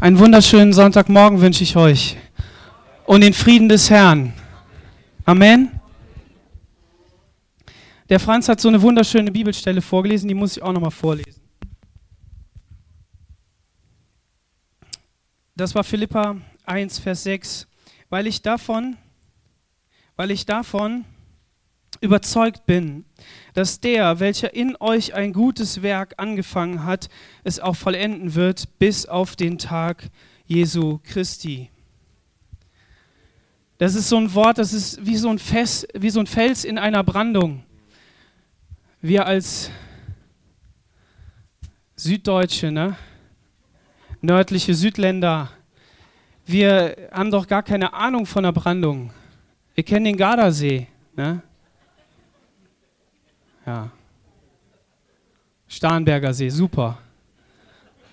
Einen wunderschönen Sonntagmorgen wünsche ich euch und den Frieden des Herrn. Amen. Der Franz hat so eine wunderschöne Bibelstelle vorgelesen, die muss ich auch nochmal vorlesen. Das war Philippa 1, Vers 6. Weil ich davon, weil ich davon überzeugt bin, dass der, welcher in euch ein gutes Werk angefangen hat, es auch vollenden wird bis auf den Tag Jesu Christi. Das ist so ein Wort, das ist wie so ein, Fest, wie so ein Fels in einer Brandung. Wir als Süddeutsche, ne? nördliche Südländer, wir haben doch gar keine Ahnung von der Brandung. Wir kennen den Gardasee. Ne? Ja. Starnberger See, super.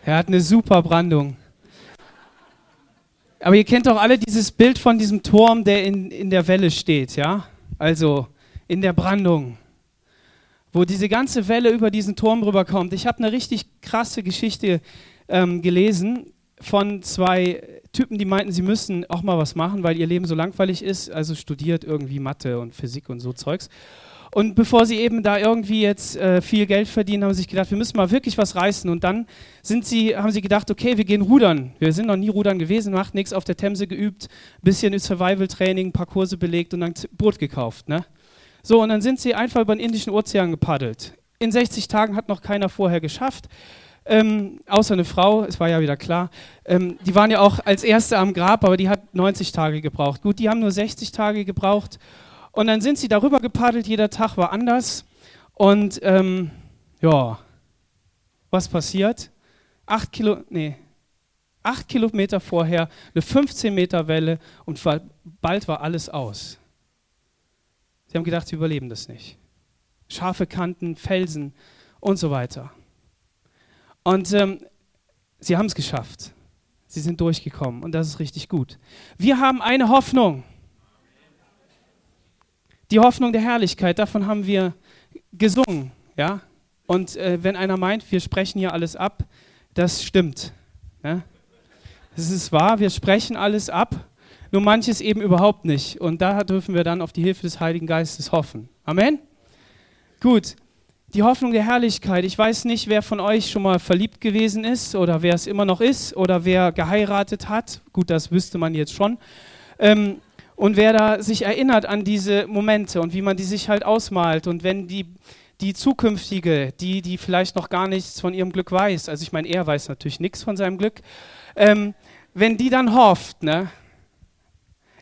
Er hat eine super Brandung. Aber ihr kennt doch alle dieses Bild von diesem Turm, der in, in der Welle steht, ja? Also in der Brandung, wo diese ganze Welle über diesen Turm rüberkommt. Ich habe eine richtig krasse Geschichte ähm, gelesen von zwei Typen, die meinten, sie müssen auch mal was machen, weil ihr Leben so langweilig ist. Also studiert irgendwie Mathe und Physik und so Zeugs. Und bevor sie eben da irgendwie jetzt äh, viel Geld verdienen, haben sie sich gedacht, wir müssen mal wirklich was reißen. Und dann sind sie, haben sie gedacht, okay, wir gehen rudern. Wir sind noch nie rudern gewesen, macht nichts, auf der Themse geübt, bisschen Survival-Training, ein paar Kurse belegt und dann Boot gekauft. Ne? So, und dann sind sie einfach über den Indischen Ozean gepaddelt. In 60 Tagen hat noch keiner vorher geschafft. Ähm, außer eine Frau, es war ja wieder klar. Ähm, die waren ja auch als Erste am Grab, aber die hat 90 Tage gebraucht. Gut, die haben nur 60 Tage gebraucht und dann sind sie darüber gepaddelt, jeder Tag war anders. Und ähm, ja, was passiert? Acht, Kilo, nee, acht Kilometer vorher eine 15 Meter Welle und bald war alles aus. Sie haben gedacht, sie überleben das nicht. Scharfe Kanten, Felsen und so weiter. Und ähm, sie haben es geschafft. Sie sind durchgekommen und das ist richtig gut. Wir haben eine Hoffnung. Die Hoffnung der Herrlichkeit, davon haben wir gesungen. Ja? Und äh, wenn einer meint, wir sprechen hier alles ab, das stimmt. Ne? Es ist wahr, wir sprechen alles ab, nur manches eben überhaupt nicht. Und da dürfen wir dann auf die Hilfe des Heiligen Geistes hoffen. Amen? Gut, die Hoffnung der Herrlichkeit. Ich weiß nicht, wer von euch schon mal verliebt gewesen ist oder wer es immer noch ist oder wer geheiratet hat. Gut, das wüsste man jetzt schon. Ähm, und wer da sich erinnert an diese Momente und wie man die sich halt ausmalt und wenn die, die zukünftige, die, die vielleicht noch gar nichts von ihrem Glück weiß, also ich meine, er weiß natürlich nichts von seinem Glück, ähm, wenn die dann hofft, ne,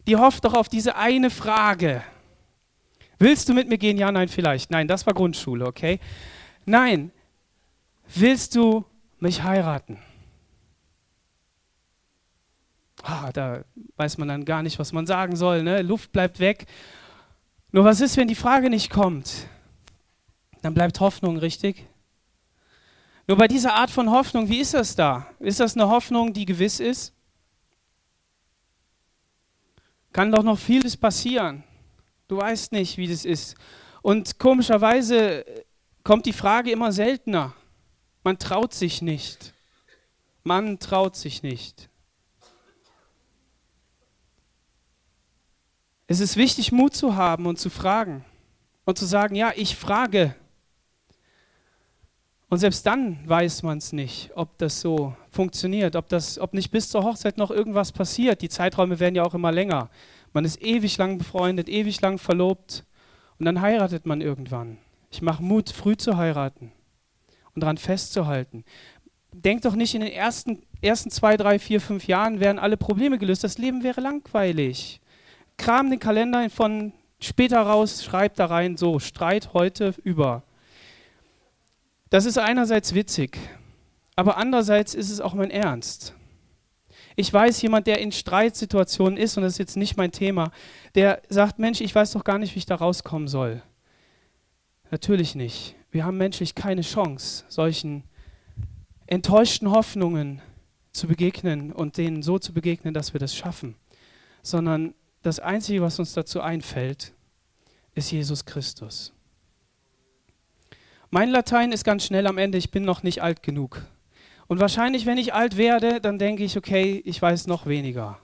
die hofft doch auf diese eine Frage. Willst du mit mir gehen? Ja, nein, vielleicht. Nein, das war Grundschule, okay? Nein. Willst du mich heiraten? ah, da weiß man dann gar nicht, was man sagen soll. Ne? Luft bleibt weg. Nur was ist, wenn die Frage nicht kommt? Dann bleibt Hoffnung, richtig? Nur bei dieser Art von Hoffnung, wie ist das da? Ist das eine Hoffnung, die gewiss ist? Kann doch noch vieles passieren. Du weißt nicht, wie das ist. Und komischerweise kommt die Frage immer seltener. Man traut sich nicht. Man traut sich nicht. Es ist wichtig, Mut zu haben und zu fragen und zu sagen, ja, ich frage. Und selbst dann weiß man es nicht, ob das so funktioniert, ob, das, ob nicht bis zur Hochzeit noch irgendwas passiert. Die Zeiträume werden ja auch immer länger. Man ist ewig lang befreundet, ewig lang verlobt und dann heiratet man irgendwann. Ich mache Mut, früh zu heiraten und daran festzuhalten. Denk doch nicht, in den ersten, ersten zwei, drei, vier, fünf Jahren wären alle Probleme gelöst. Das Leben wäre langweilig kram den Kalender von später raus, schreibt da rein, so, Streit heute über. Das ist einerseits witzig, aber andererseits ist es auch mein Ernst. Ich weiß, jemand, der in Streitsituationen ist, und das ist jetzt nicht mein Thema, der sagt, Mensch, ich weiß doch gar nicht, wie ich da rauskommen soll. Natürlich nicht. Wir haben menschlich keine Chance, solchen enttäuschten Hoffnungen zu begegnen und denen so zu begegnen, dass wir das schaffen, sondern das Einzige, was uns dazu einfällt, ist Jesus Christus. Mein Latein ist ganz schnell am Ende, ich bin noch nicht alt genug. Und wahrscheinlich, wenn ich alt werde, dann denke ich, okay, ich weiß noch weniger.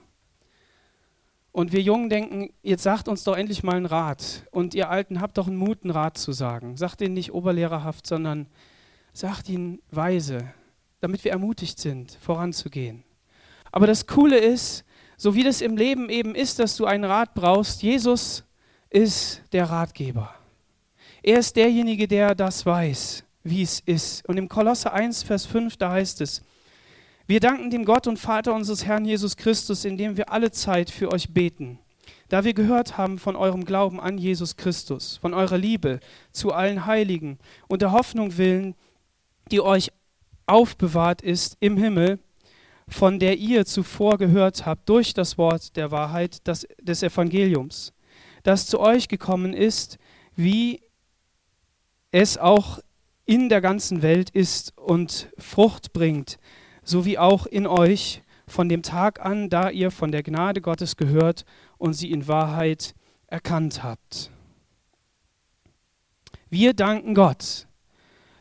Und wir Jungen denken, jetzt sagt uns doch endlich mal einen Rat. Und ihr Alten habt doch einen Mut, einen Rat zu sagen. Sagt ihn nicht oberlehrerhaft, sondern sagt ihn weise, damit wir ermutigt sind, voranzugehen. Aber das Coole ist, so wie das im Leben eben ist, dass du einen Rat brauchst, Jesus ist der Ratgeber. Er ist derjenige, der das weiß, wie es ist. Und im Kolosse 1, Vers 5, da heißt es, wir danken dem Gott und Vater unseres Herrn Jesus Christus, indem wir alle Zeit für euch beten, da wir gehört haben von eurem Glauben an Jesus Christus, von eurer Liebe zu allen Heiligen und der Hoffnung willen, die euch aufbewahrt ist im Himmel, von der ihr zuvor gehört habt durch das Wort der Wahrheit das, des Evangeliums, das zu euch gekommen ist, wie es auch in der ganzen Welt ist und Frucht bringt, so wie auch in euch von dem Tag an, da ihr von der Gnade Gottes gehört und sie in Wahrheit erkannt habt. Wir danken Gott.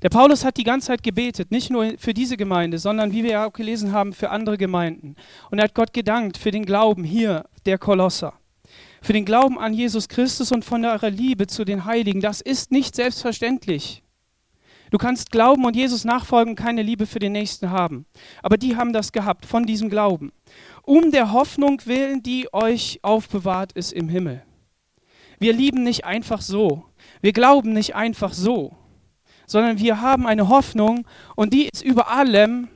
Der Paulus hat die ganze Zeit gebetet, nicht nur für diese Gemeinde, sondern wie wir ja auch gelesen haben, für andere Gemeinden. Und er hat Gott gedankt für den Glauben hier der Kolosser, für den Glauben an Jesus Christus und von eurer Liebe zu den Heiligen. Das ist nicht selbstverständlich. Du kannst glauben und Jesus nachfolgen, keine Liebe für den Nächsten haben. Aber die haben das gehabt, von diesem Glauben. Um der Hoffnung willen, die euch aufbewahrt ist im Himmel. Wir lieben nicht einfach so. Wir glauben nicht einfach so. Sondern wir haben eine Hoffnung und die ist über allem,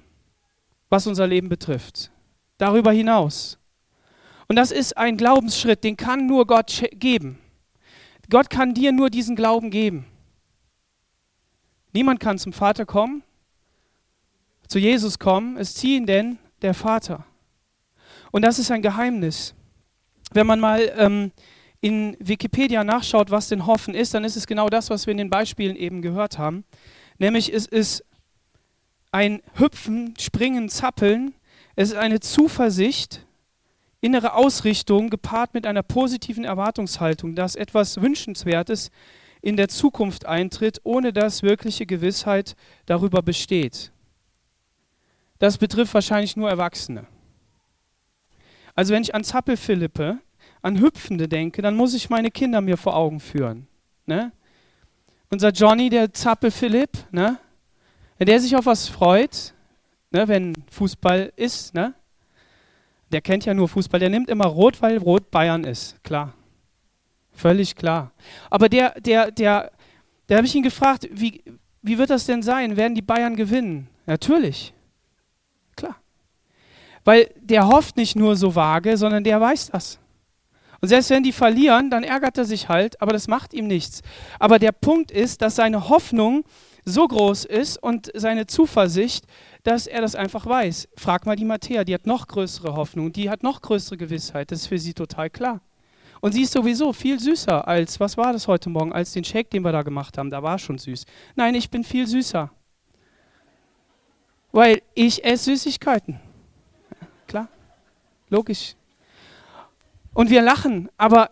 was unser Leben betrifft. Darüber hinaus. Und das ist ein Glaubensschritt, den kann nur Gott geben. Gott kann dir nur diesen Glauben geben. Niemand kann zum Vater kommen, zu Jesus kommen, es ziehen denn der Vater. Und das ist ein Geheimnis. Wenn man mal ähm, in Wikipedia nachschaut, was denn Hoffen ist, dann ist es genau das, was wir in den Beispielen eben gehört haben. Nämlich es ist ein Hüpfen, Springen, Zappeln. Es ist eine Zuversicht, innere Ausrichtung gepaart mit einer positiven Erwartungshaltung, dass etwas Wünschenswertes in der Zukunft eintritt, ohne dass wirkliche Gewissheit darüber besteht. Das betrifft wahrscheinlich nur Erwachsene. Also wenn ich an Zappelphilippe, an Hüpfende denke, dann muss ich meine Kinder mir vor Augen führen. Ne? Unser Johnny, der Zappelphilipp, ne? der sich auf was freut, ne? wenn Fußball ist, ne? der kennt ja nur Fußball, der nimmt immer Rot, weil Rot Bayern ist, klar. Völlig klar. Aber der, der, der, der habe ich ihn gefragt, wie, wie wird das denn sein? Werden die Bayern gewinnen? Natürlich. Klar. Weil der hofft nicht nur so vage, sondern der weiß das. Und selbst wenn die verlieren, dann ärgert er sich halt, aber das macht ihm nichts. Aber der Punkt ist, dass seine Hoffnung so groß ist und seine Zuversicht, dass er das einfach weiß. Frag mal die Matthäa, die hat noch größere Hoffnung, die hat noch größere Gewissheit. Das ist für sie total klar. Und sie ist sowieso viel süßer als, was war das heute Morgen, als den Shake, den wir da gemacht haben. Da war schon süß. Nein, ich bin viel süßer. Weil ich esse Süßigkeiten. klar, logisch. Und wir lachen, aber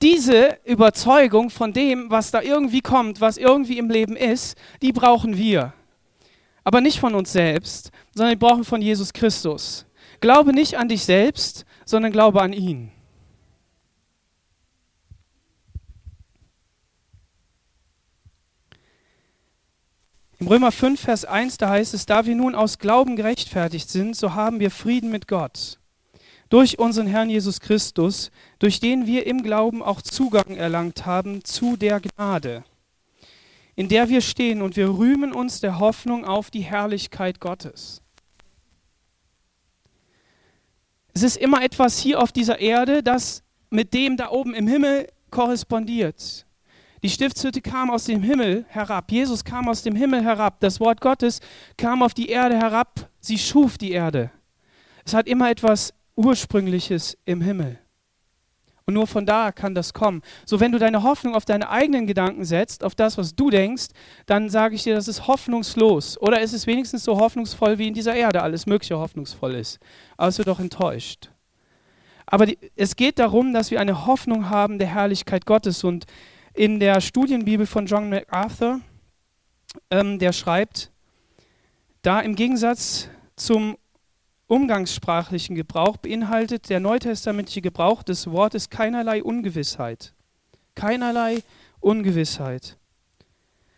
diese Überzeugung von dem, was da irgendwie kommt, was irgendwie im Leben ist, die brauchen wir. Aber nicht von uns selbst, sondern wir brauchen von Jesus Christus. Glaube nicht an dich selbst, sondern glaube an ihn. Im Römer 5, Vers 1, da heißt es, da wir nun aus Glauben gerechtfertigt sind, so haben wir Frieden mit Gott. Durch unseren Herrn Jesus Christus, durch den wir im Glauben auch Zugang erlangt haben zu der Gnade, in der wir stehen und wir rühmen uns der Hoffnung auf die Herrlichkeit Gottes. Es ist immer etwas hier auf dieser Erde, das mit dem da oben im Himmel korrespondiert. Die Stiftshütte kam aus dem Himmel herab. Jesus kam aus dem Himmel herab. Das Wort Gottes kam auf die Erde herab. Sie schuf die Erde. Es hat immer etwas Ursprüngliches im Himmel. Und nur von da kann das kommen. So, wenn du deine Hoffnung auf deine eigenen Gedanken setzt, auf das, was du denkst, dann sage ich dir, das ist hoffnungslos. Oder ist es wenigstens so hoffnungsvoll, wie in dieser Erde alles Mögliche hoffnungsvoll ist. Aber es wird doch enttäuscht. Aber die, es geht darum, dass wir eine Hoffnung haben der Herrlichkeit Gottes. Und in der Studienbibel von John MacArthur, ähm, der schreibt, Da im Gegensatz zum umgangssprachlichen Gebrauch beinhaltet der neutestamentliche Gebrauch des Wortes keinerlei Ungewissheit. Keinerlei Ungewissheit.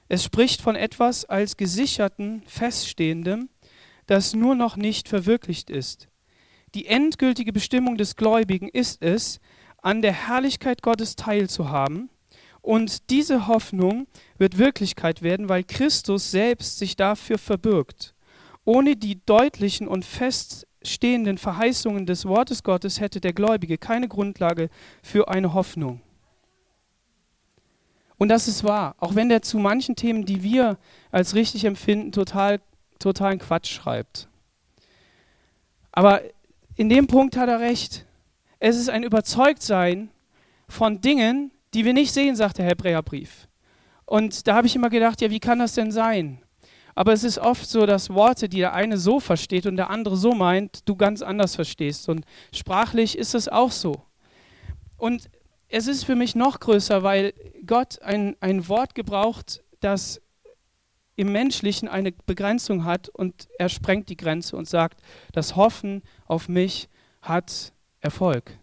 Es spricht von etwas als gesicherten, feststehendem, das nur noch nicht verwirklicht ist. Die endgültige Bestimmung des Gläubigen ist es, an der Herrlichkeit Gottes teilzuhaben. Und diese Hoffnung wird Wirklichkeit werden, weil Christus selbst sich dafür verbirgt. Ohne die deutlichen und feststehenden Verheißungen des Wortes Gottes hätte der Gläubige keine Grundlage für eine Hoffnung. Und das ist wahr, auch wenn der zu manchen Themen, die wir als richtig empfinden, total, totalen Quatsch schreibt. Aber in dem Punkt hat er recht. Es ist ein Überzeugtsein von Dingen, die wir nicht sehen, sagt der Hebräerbrief. Und da habe ich immer gedacht, ja, wie kann das denn sein? Aber es ist oft so, dass Worte, die der eine so versteht und der andere so meint, du ganz anders verstehst. Und sprachlich ist es auch so. Und es ist für mich noch größer, weil Gott ein, ein Wort gebraucht, das im Menschlichen eine Begrenzung hat und er sprengt die Grenze und sagt, das Hoffen auf mich hat Erfolg.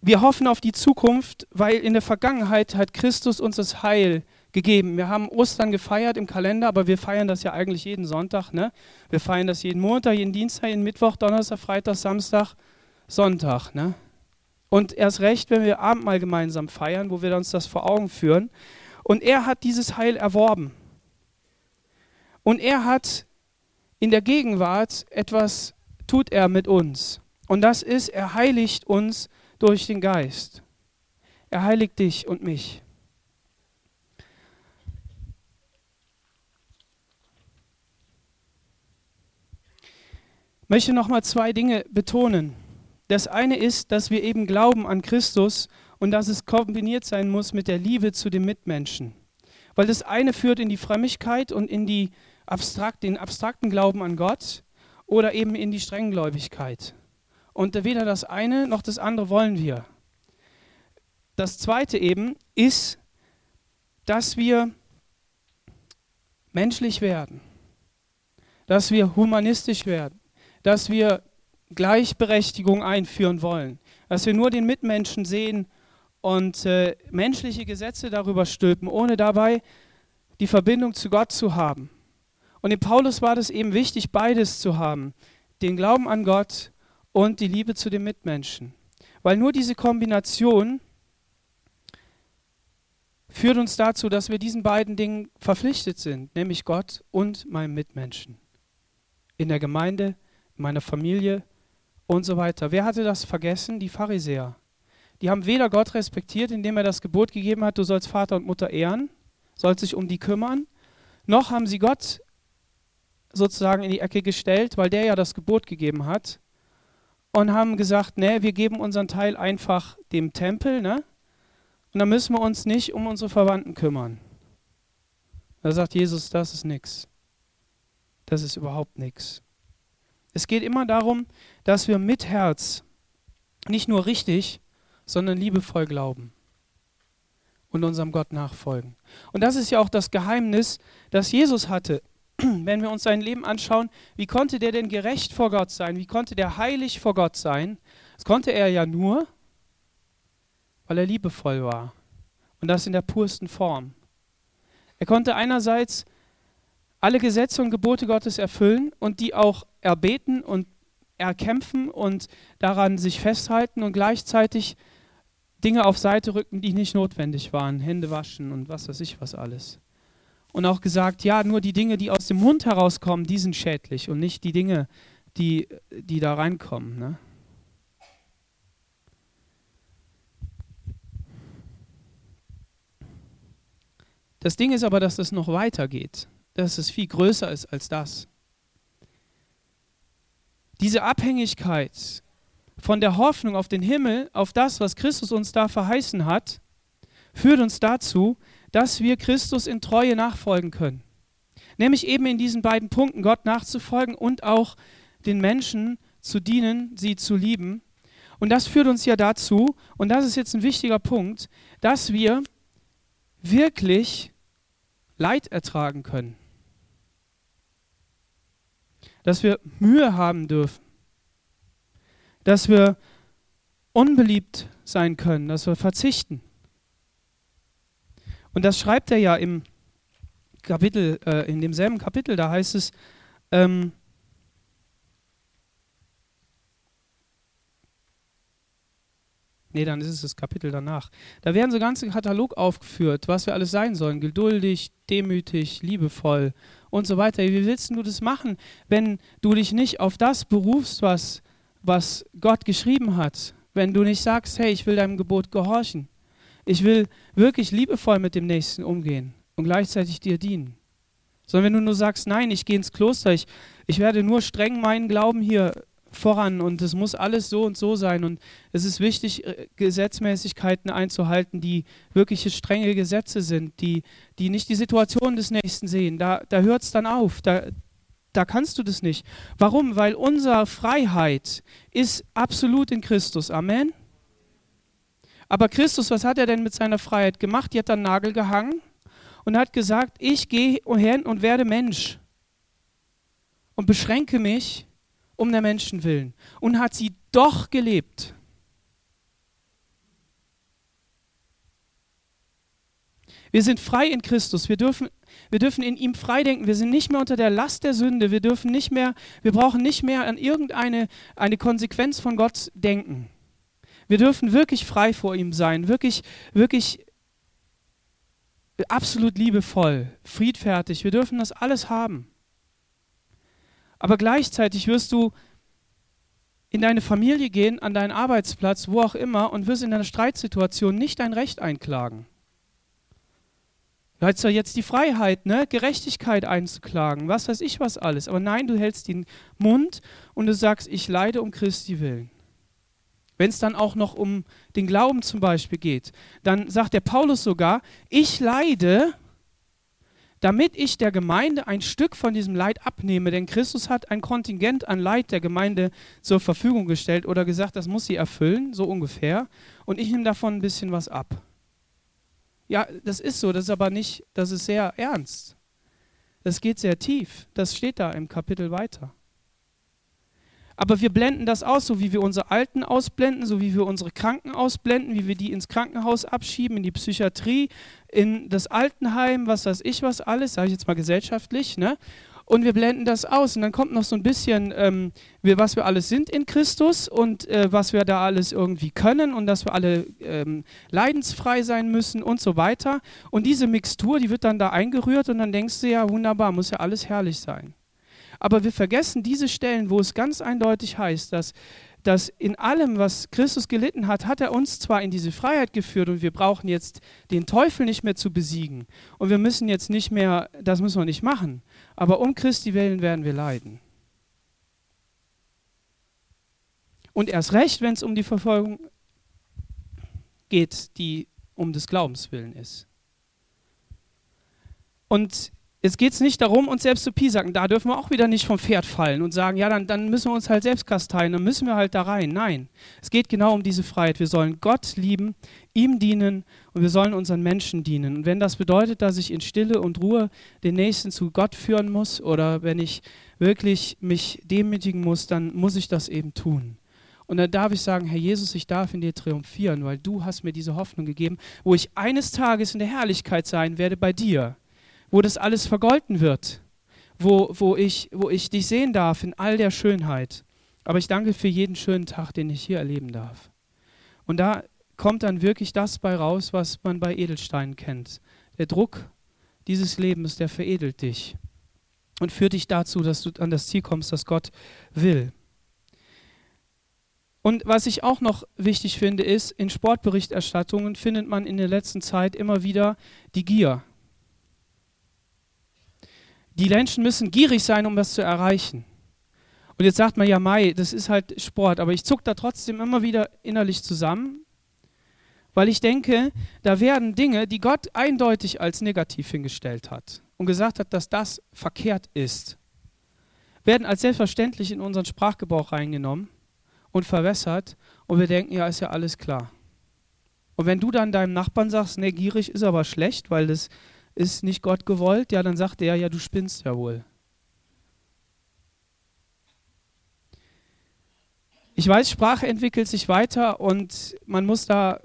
Wir hoffen auf die Zukunft, weil in der Vergangenheit hat Christus uns das Heil gegeben. Wir haben Ostern gefeiert im Kalender, aber wir feiern das ja eigentlich jeden Sonntag. Ne? Wir feiern das jeden Montag, jeden Dienstag, jeden Mittwoch, Donnerstag, Freitag, Samstag Sonntag. Ne? Und erst recht, wenn wir Abendmahl gemeinsam feiern, wo wir uns das vor Augen führen. Und er hat dieses Heil erworben. Und er hat in der Gegenwart etwas, tut er mit uns. Und das ist, er heiligt uns durch den Geist. Er heiligt dich und mich. Ich möchte nochmal zwei Dinge betonen. Das eine ist, dass wir eben glauben an Christus und dass es kombiniert sein muss mit der Liebe zu den Mitmenschen. Weil das eine führt in die Frömmigkeit und in die abstrakt, den abstrakten Glauben an Gott oder eben in die Strenggläubigkeit. Und weder das eine noch das andere wollen wir. Das zweite eben ist, dass wir menschlich werden, dass wir humanistisch werden, dass wir Gleichberechtigung einführen wollen, dass wir nur den Mitmenschen sehen und äh, menschliche Gesetze darüber stülpen, ohne dabei die Verbindung zu Gott zu haben. Und in Paulus war das eben wichtig, beides zu haben, den Glauben an Gott und die Liebe zu den Mitmenschen. Weil nur diese Kombination führt uns dazu, dass wir diesen beiden Dingen verpflichtet sind, nämlich Gott und meinem Mitmenschen. In der Gemeinde, in meiner Familie und so weiter. Wer hatte das vergessen? Die Pharisäer. Die haben weder Gott respektiert, indem er das Gebot gegeben hat, du sollst Vater und Mutter ehren, sollst dich um die kümmern, noch haben sie Gott sozusagen in die Ecke gestellt, weil der ja das Gebot gegeben hat und haben gesagt, nee, wir geben unseren Teil einfach dem Tempel, ne? Und dann müssen wir uns nicht um unsere Verwandten kümmern. Da sagt Jesus, das ist nichts. Das ist überhaupt nichts. Es geht immer darum, dass wir mit Herz nicht nur richtig, sondern liebevoll glauben und unserem Gott nachfolgen. Und das ist ja auch das Geheimnis, das Jesus hatte. Wenn wir uns sein Leben anschauen, wie konnte der denn gerecht vor Gott sein? Wie konnte der heilig vor Gott sein? Das konnte er ja nur, weil er liebevoll war. Und das in der pursten Form. Er konnte einerseits alle Gesetze und Gebote Gottes erfüllen und die auch erbeten und erkämpfen und daran sich festhalten und gleichzeitig Dinge auf Seite rücken, die nicht notwendig waren, Hände waschen und was weiß ich was alles. Und auch gesagt, ja, nur die Dinge, die aus dem Mund herauskommen, die sind schädlich und nicht die Dinge, die, die da reinkommen. Ne? Das Ding ist aber, dass es noch weitergeht dass es viel größer ist als das. Diese Abhängigkeit von der Hoffnung auf den Himmel, auf das, was Christus uns da verheißen hat, führt uns dazu, dass wir Christus in Treue nachfolgen können. Nämlich eben in diesen beiden Punkten, Gott nachzufolgen und auch den Menschen zu dienen, sie zu lieben. Und das führt uns ja dazu, und das ist jetzt ein wichtiger Punkt, dass wir wirklich Leid ertragen können. Dass wir Mühe haben dürfen. Dass wir unbeliebt sein können, dass wir verzichten. Und das schreibt er ja im Kapitel, äh, in demselben Kapitel, da heißt es, ähm, Nee, dann ist es das Kapitel danach. Da werden so ganze Katalog aufgeführt, was wir alles sein sollen. Geduldig, demütig, liebevoll und so weiter. Wie willst du das machen, wenn du dich nicht auf das berufst, was, was Gott geschrieben hat? Wenn du nicht sagst, hey, ich will deinem Gebot gehorchen. Ich will wirklich liebevoll mit dem Nächsten umgehen und gleichzeitig dir dienen. Sondern wenn du nur sagst, nein, ich gehe ins Kloster, ich, ich werde nur streng meinen Glauben hier voran und es muss alles so und so sein und es ist wichtig, äh, Gesetzmäßigkeiten einzuhalten, die wirkliche strenge Gesetze sind, die, die nicht die Situation des Nächsten sehen. Da, da hört es dann auf, da, da kannst du das nicht. Warum? Weil unsere Freiheit ist absolut in Christus. Amen. Aber Christus, was hat er denn mit seiner Freiheit gemacht? Die hat einen Nagel gehangen und hat gesagt, ich gehe hin und werde Mensch und beschränke mich um der Menschen willen und hat sie doch gelebt. Wir sind frei in Christus. Wir dürfen, wir dürfen in ihm frei denken. Wir sind nicht mehr unter der Last der Sünde. Wir dürfen nicht mehr, wir brauchen nicht mehr an irgendeine eine Konsequenz von Gott denken. Wir dürfen wirklich frei vor ihm sein, wirklich, wirklich absolut liebevoll, friedfertig. Wir dürfen das alles haben. Aber gleichzeitig wirst du in deine Familie gehen, an deinen Arbeitsplatz, wo auch immer, und wirst in einer Streitsituation nicht dein Recht einklagen. Du hast ja jetzt die Freiheit, ne? Gerechtigkeit einzuklagen, was weiß ich was alles. Aber nein, du hältst den Mund und du sagst, ich leide um Christi willen. Wenn es dann auch noch um den Glauben zum Beispiel geht, dann sagt der Paulus sogar, ich leide damit ich der Gemeinde ein Stück von diesem Leid abnehme. Denn Christus hat ein Kontingent an Leid der Gemeinde zur Verfügung gestellt oder gesagt, das muss sie erfüllen, so ungefähr. Und ich nehme davon ein bisschen was ab. Ja, das ist so, das ist aber nicht, das ist sehr ernst. Das geht sehr tief. Das steht da im Kapitel weiter. Aber wir blenden das aus, so wie wir unsere Alten ausblenden, so wie wir unsere Kranken ausblenden, wie wir die ins Krankenhaus abschieben, in die Psychiatrie, in das Altenheim, was weiß ich was alles, sage ich jetzt mal gesellschaftlich. Ne? Und wir blenden das aus. Und dann kommt noch so ein bisschen, ähm, wir, was wir alles sind in Christus und äh, was wir da alles irgendwie können und dass wir alle ähm, leidensfrei sein müssen und so weiter. Und diese Mixtur, die wird dann da eingerührt und dann denkst du ja, wunderbar, muss ja alles herrlich sein. Aber wir vergessen diese Stellen, wo es ganz eindeutig heißt, dass, dass in allem, was Christus gelitten hat, hat er uns zwar in diese Freiheit geführt und wir brauchen jetzt den Teufel nicht mehr zu besiegen. Und wir müssen jetzt nicht mehr, das müssen wir nicht machen. Aber um Christi willen werden wir leiden. Und erst recht, wenn es um die Verfolgung geht, die um des Glaubens willen ist. Und Jetzt geht es nicht darum, uns selbst zu piesacken. Da dürfen wir auch wieder nicht vom Pferd fallen und sagen, ja, dann, dann müssen wir uns halt selbst kasteien, dann müssen wir halt da rein. Nein, es geht genau um diese Freiheit. Wir sollen Gott lieben, ihm dienen und wir sollen unseren Menschen dienen. Und wenn das bedeutet, dass ich in Stille und Ruhe den Nächsten zu Gott führen muss oder wenn ich wirklich mich demütigen muss, dann muss ich das eben tun. Und dann darf ich sagen, Herr Jesus, ich darf in dir triumphieren, weil du hast mir diese Hoffnung gegeben, wo ich eines Tages in der Herrlichkeit sein werde bei dir wo das alles vergolten wird, wo, wo, ich, wo ich dich sehen darf in all der Schönheit. Aber ich danke für jeden schönen Tag, den ich hier erleben darf. Und da kommt dann wirklich das bei raus, was man bei Edelsteinen kennt. Der Druck dieses Lebens, der veredelt dich und führt dich dazu, dass du an das Ziel kommst, das Gott will. Und was ich auch noch wichtig finde, ist, in Sportberichterstattungen findet man in der letzten Zeit immer wieder die Gier. Die Menschen müssen gierig sein, um das zu erreichen. Und jetzt sagt man ja, Mai, das ist halt Sport, aber ich zucke da trotzdem immer wieder innerlich zusammen, weil ich denke, da werden Dinge, die Gott eindeutig als negativ hingestellt hat und gesagt hat, dass das verkehrt ist, werden als selbstverständlich in unseren Sprachgebrauch reingenommen und verwässert und wir denken, ja, ist ja alles klar. Und wenn du dann deinem Nachbarn sagst, ne, gierig ist aber schlecht, weil das ist nicht Gott gewollt, ja, dann sagt er, ja, du spinnst ja wohl. Ich weiß, Sprache entwickelt sich weiter und man muss da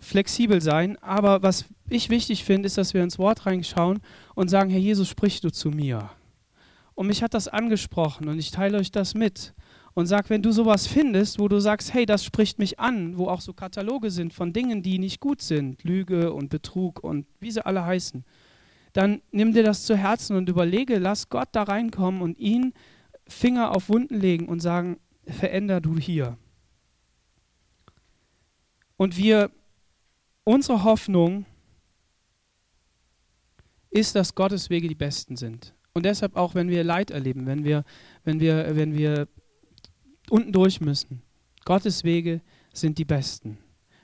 flexibel sein, aber was ich wichtig finde, ist, dass wir ins Wort reinschauen und sagen, Herr Jesus, sprich du zu mir. Und mich hat das angesprochen und ich teile euch das mit und sag, wenn du sowas findest, wo du sagst, hey, das spricht mich an, wo auch so Kataloge sind von Dingen, die nicht gut sind, Lüge und Betrug und wie sie alle heißen, dann nimm dir das zu Herzen und überlege, lass Gott da reinkommen und ihn Finger auf Wunden legen und sagen, veränder du hier. Und wir, unsere Hoffnung ist, dass Gottes Wege die besten sind. Und deshalb auch, wenn wir Leid erleben, wenn wir, wenn wir, wenn wir unten durch müssen, Gottes Wege sind die besten.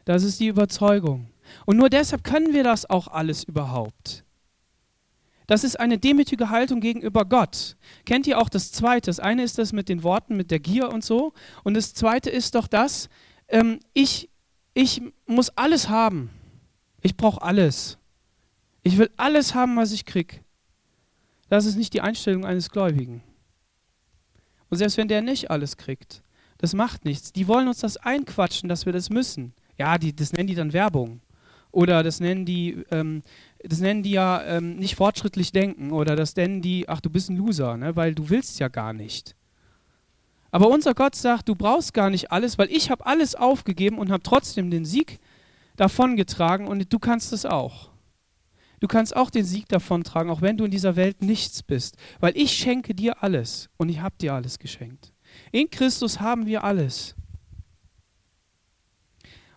Das ist die Überzeugung. Und nur deshalb können wir das auch alles überhaupt. Das ist eine demütige Haltung gegenüber Gott. Kennt ihr auch das Zweite? Das eine ist das mit den Worten, mit der Gier und so. Und das Zweite ist doch das, ähm, ich, ich muss alles haben. Ich brauche alles. Ich will alles haben, was ich kriege. Das ist nicht die Einstellung eines Gläubigen. Und selbst wenn der nicht alles kriegt, das macht nichts. Die wollen uns das einquatschen, dass wir das müssen. Ja, die, das nennen die dann Werbung. Oder das nennen die, ähm, das nennen die ja ähm, nicht fortschrittlich denken oder das nennen die, ach du bist ein Loser, ne? weil du willst ja gar nicht. Aber unser Gott sagt, du brauchst gar nicht alles, weil ich habe alles aufgegeben und habe trotzdem den Sieg davongetragen und du kannst es auch. Du kannst auch den Sieg davontragen, auch wenn du in dieser Welt nichts bist, weil ich schenke dir alles und ich habe dir alles geschenkt. In Christus haben wir alles.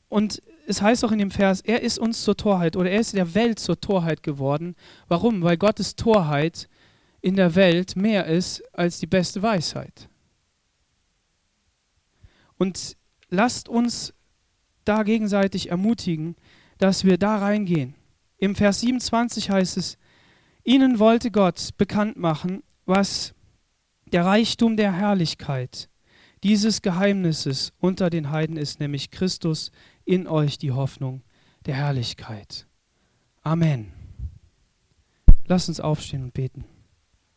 Und es heißt auch in dem Vers, er ist uns zur Torheit oder er ist der Welt zur Torheit geworden. Warum? Weil Gottes Torheit in der Welt mehr ist als die beste Weisheit. Und lasst uns da gegenseitig ermutigen, dass wir da reingehen. Im Vers 27 heißt es, ihnen wollte Gott bekannt machen, was der Reichtum der Herrlichkeit dieses Geheimnisses unter den Heiden ist, nämlich Christus in euch die Hoffnung der Herrlichkeit. Amen. Lass uns aufstehen und beten.